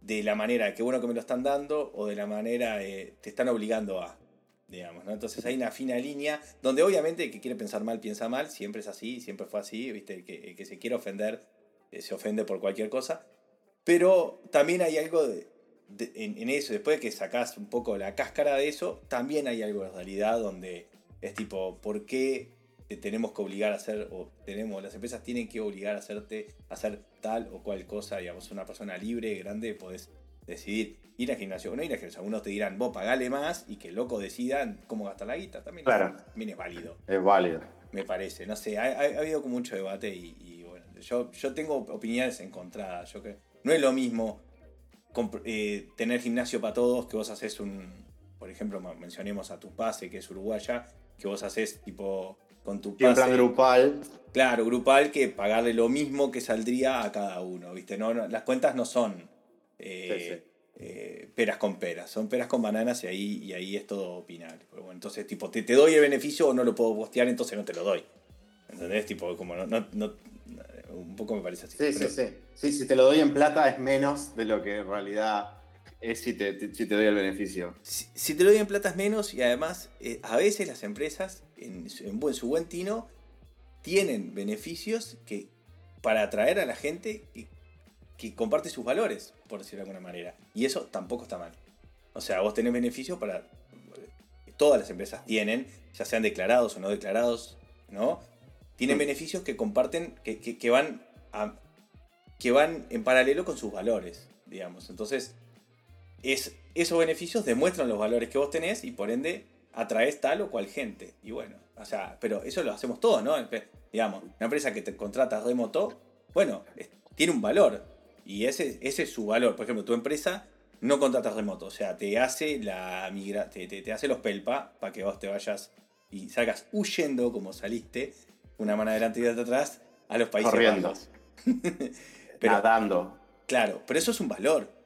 de la manera que bueno que me lo están dando o de la manera eh, te están obligando a, digamos, ¿no? Entonces hay una fina línea donde obviamente el que quiere pensar mal piensa mal, siempre es así, siempre fue así, ¿viste? El que, que se quiere ofender eh, se ofende por cualquier cosa, pero también hay algo en, eso, después de que sacás un poco la cáscara de eso, también hay algo de realidad donde es tipo, ¿por qué tenemos que obligar a hacer, o tenemos, las empresas tienen que obligar a hacerte a hacer tal o cual cosa, digamos, una persona libre, grande, podés decidir ir al gimnasio o no ir al gimnasio. Algunos te dirán, vos pagale más y que el loco decidan cómo gastar la guita. También, claro. es, también es válido. Es válido. Me parece. No sé, ha, habido como mucho debate y, bueno, yo, yo tengo opiniones encontradas. Yo que no es lo mismo eh, tener gimnasio para todos que vos haces un, por ejemplo, mencionemos a tu pase que es uruguaya, que vos haces tipo con tu pase. plan grupal. Claro, grupal que pagarle lo mismo que saldría a cada uno, ¿viste? No, las cuentas no son eh, eh, peras con peras, son peras con bananas y ahí, y ahí es todo opinar. bueno, entonces, tipo, te, te, doy el beneficio o no lo puedo postear, entonces no te lo doy. ¿Entendés? Tipo, como no, no, un poco me parece así. Sí, sí, sí. Sí, si te lo doy en plata es menos de lo que en realidad es si te, doy el beneficio. Si, te lo doy en plata es menos y además eh, a veces las empresas en, buen, su buen tino tienen beneficios que para atraer a la gente que, que, comparte sus valores, por decirlo de alguna manera. Y eso tampoco está mal. O sea, vos tenés beneficios para... todas las empresas tienen, ya sean declarados o no declarados, ¿no? Tienen beneficios que comparten, que, van que van en paralelo con sus valores, digamos. Entonces, es, esos beneficios demuestran los valores que vos tenés y por ende atraes tal o cual gente. Y bueno, o sea, pero eso lo hacemos todos, ¿no? Digamos, una empresa que te contrata remoto, bueno, tiene un valor. Y ese, ese es su valor. Por ejemplo, tu empresa no contrata remoto. O sea, te hace la migra te, te, hace los pelpa para que vos te vayas y salgas huyendo como saliste, una mano adelante y otra atrás, a los países Corriendo. pero, Nadando. Claro, pero eso es un valor.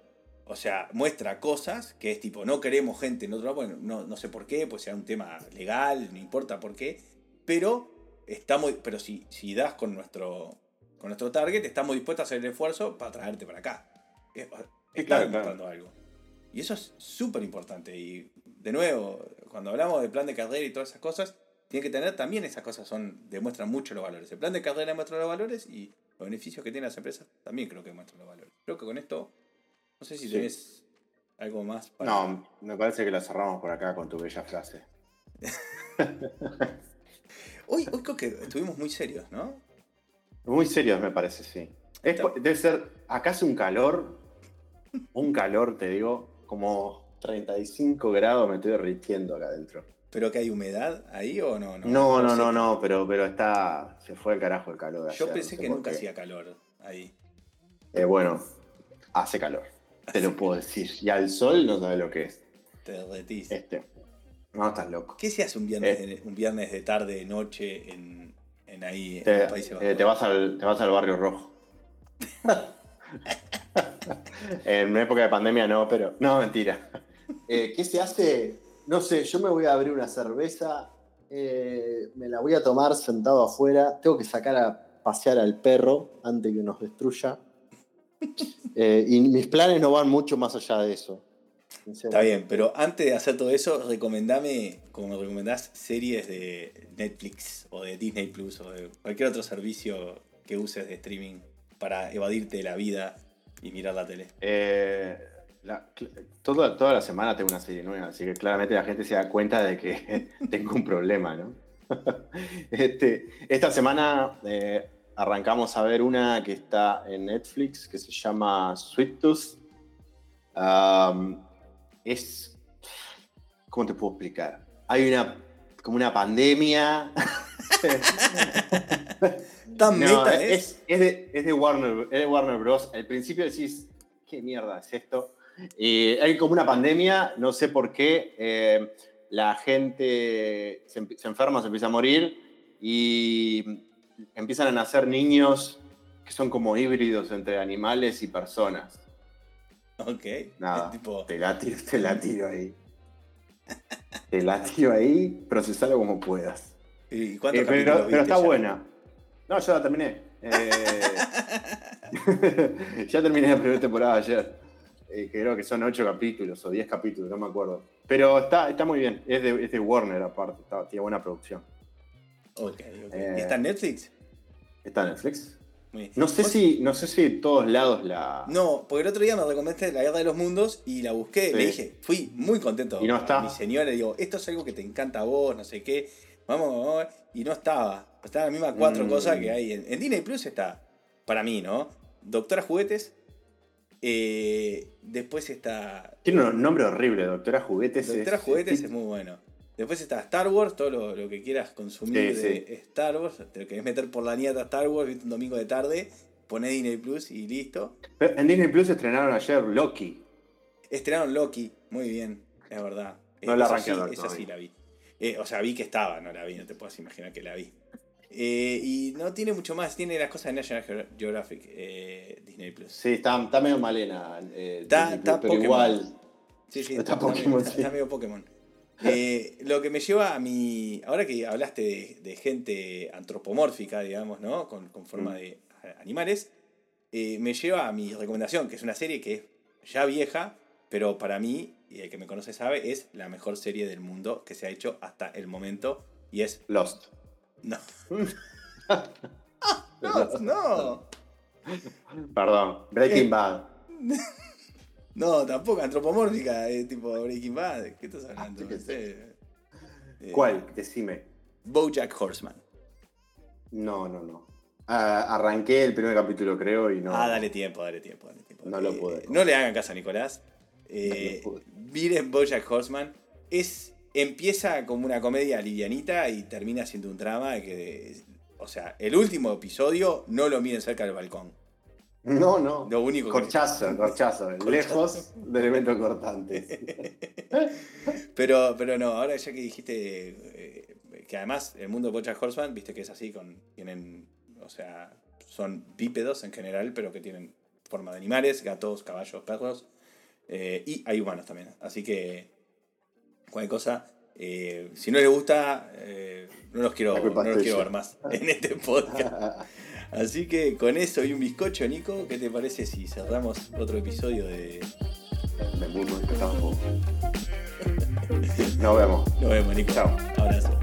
O sea, muestra cosas que es tipo, no queremos gente en otro lado, bueno, no, no sé por qué, pues sea un tema legal, no importa por qué, pero estamos, pero si, si das con nuestro, con nuestro target, estamos dispuestos a hacer el esfuerzo para traerte para acá. Está demostrando algo. Y eso es súper importante. Y de nuevo, cuando hablamos de plan de carrera y todas esas cosas, tiene que tener también esas cosas, son demuestran mucho los valores. El plan de carrera demuestra los valores y los beneficios que tienen las empresas también creo que demuestran los valores. Creo que con esto no sé si tenés algo más para. No, me parece que la cerramos por acá con tu bella frase. hoy, hoy creo que estuvimos muy serios, ¿no? Muy serios, me parece, sí. debe ser. Acá hace un calor. Un calor, te digo, como 35 grados me estoy derritiendo acá adentro. ¿Pero que hay humedad ahí o no? No, no, no, no, no, pero, pero está. Se fue el carajo el calor. Yo pensé que nunca hacía calor ahí. Eh, bueno, hace calor. Te lo puedo decir. Y al sol no sabes lo que es. Te derretís. Este. No, estás loco. ¿Qué se hace un viernes, eh. un viernes de tarde, noche en, en ahí, te, en Países eh, te, vas al, te vas al barrio rojo. en época de pandemia no, pero. No, mentira. Eh, ¿Qué se hace? No sé, yo me voy a abrir una cerveza. me la voy a tomar sentado afuera. Tengo que sacar a pasear al perro antes que nos destruya. Eh, y mis planes no van mucho más allá de eso. Está bien, pero antes de hacer todo eso, recomendame, como recomendás, series de Netflix o de Disney Plus o de cualquier otro servicio que uses de streaming para evadirte la vida y mirar la tele. Eh, toda, toda la semana tengo una serie nueva, así que claramente la gente se da cuenta de que tengo un problema, ¿no? este, esta semana eh, arrancamos a ver una que está en Netflix que se llama Sweet Tooth. es. ¿Cómo te puedo explicar? Hay una. como una pandemia. Tan meta es, es, de, Warner, es de Warner Bros. Al principio decís, ¿qué mierda es esto? Y hay como una pandemia, no sé por qué. Eh, la gente se, se enferma, se empieza a morir y empiezan a nacer niños que son como híbridos entre animales y personas. Ok. Nada, te, la tiro, te la tiro ahí. te la tiro ahí, procesalo como puedas. ¿Y eh, pero, está buena. No, yo la terminé. Eh, ya terminé la primera temporada ayer. Eh, creo que son ocho capítulos o diez capítulos, no me acuerdo. Pero está, está muy bien. Es de, es de Warner aparte, tiene buena producción. Ok, ¿Está en Netflix? ¿Está en Netflix? No sé, si, no sé si todos lados la. No, porque el otro día me recomendaste La Guerra de los Mundos y la busqué. Le dije, fui muy contento. Y no está. mi señora le digo, esto es algo que te encanta a vos, no sé qué. Vamos, vamos. Y no estaba. Estaban las mismas cuatro mm. cosas que hay. En, Disney Plus está, para mí, ¿no? Doctora Juguetes. Eh, después está. Tiene un nombre horrible, Doctora Juguetes. Doctora Juguetes es muy bueno. Después está Star Wars, todo lo, que quieras consumir de Star Wars. Te lo querés meter por la nieta Star Wars, viste un domingo de tarde, poné Disney Plus y listo. en Disney Plus estrenaron ayer Loki. Estrenaron Loki, muy bien, es verdad. No la arranqué Esa sí la vi. Eh, o sea, vi que estaba, no la vi, no te puedes imaginar que la vi. Eh, y no tiene mucho más, tiene las cosas de National Geographic, eh, Disney Plus. Sí, está, está medio malena. está, pero igual. Sí, sí, está, Pokémon, está medio Pokémon. Eh, lo que me lleva a mi. Ahora que hablaste de, gente antropomórfica, digamos, ¿no? Con, forma mm. de animales, eh, me lleva a mi recomendación, que es una serie que es ya vieja, pero para mí, y el que me conoce sabe, es la mejor serie del mundo que se ha hecho hasta el momento, y es. Lost. No. no, no. Perdón, Breaking eh, Bad. No, tampoco, antropomórfica, es tipo Breaking Bad. ¿Qué estás hablando? Eh, ¿Cuál? Decime. Bojack Horseman. No, no, no. Ah, arranqué el primer capítulo, creo, y no. Ah, dale tiempo, dale tiempo, dale tiempo. No lo Eh, pude. No le hagan caso a Nicolás. Eh, No miren Bojack Horseman. Es, empieza como una comedia livianita y termina siendo un drama que... O sea, el último episodio no lo miren cerca del balcón. No, no. Lo único que- Corchazo, corchazo. Lejos de elementos cortantes. Pero, pero no, ahora ya que dijiste eh, que además el mundo de Bojack Horseman, viste que es así, con tienen, o sea, son bípedos en general, pero que tienen forma de animales, gatos, caballos, perros, eh, y hay humanos también. Así que cualquier cosa, eh, si no les gusta, eh, no los quiero, no los quiero ver más en este podcast. Así que con eso y un bizcocho, Nico, ¿qué te parece si cerramos otro episodio de... Me mudo este campo. Nos vemos. Nos vemos, Nico. Chao. Abrazo.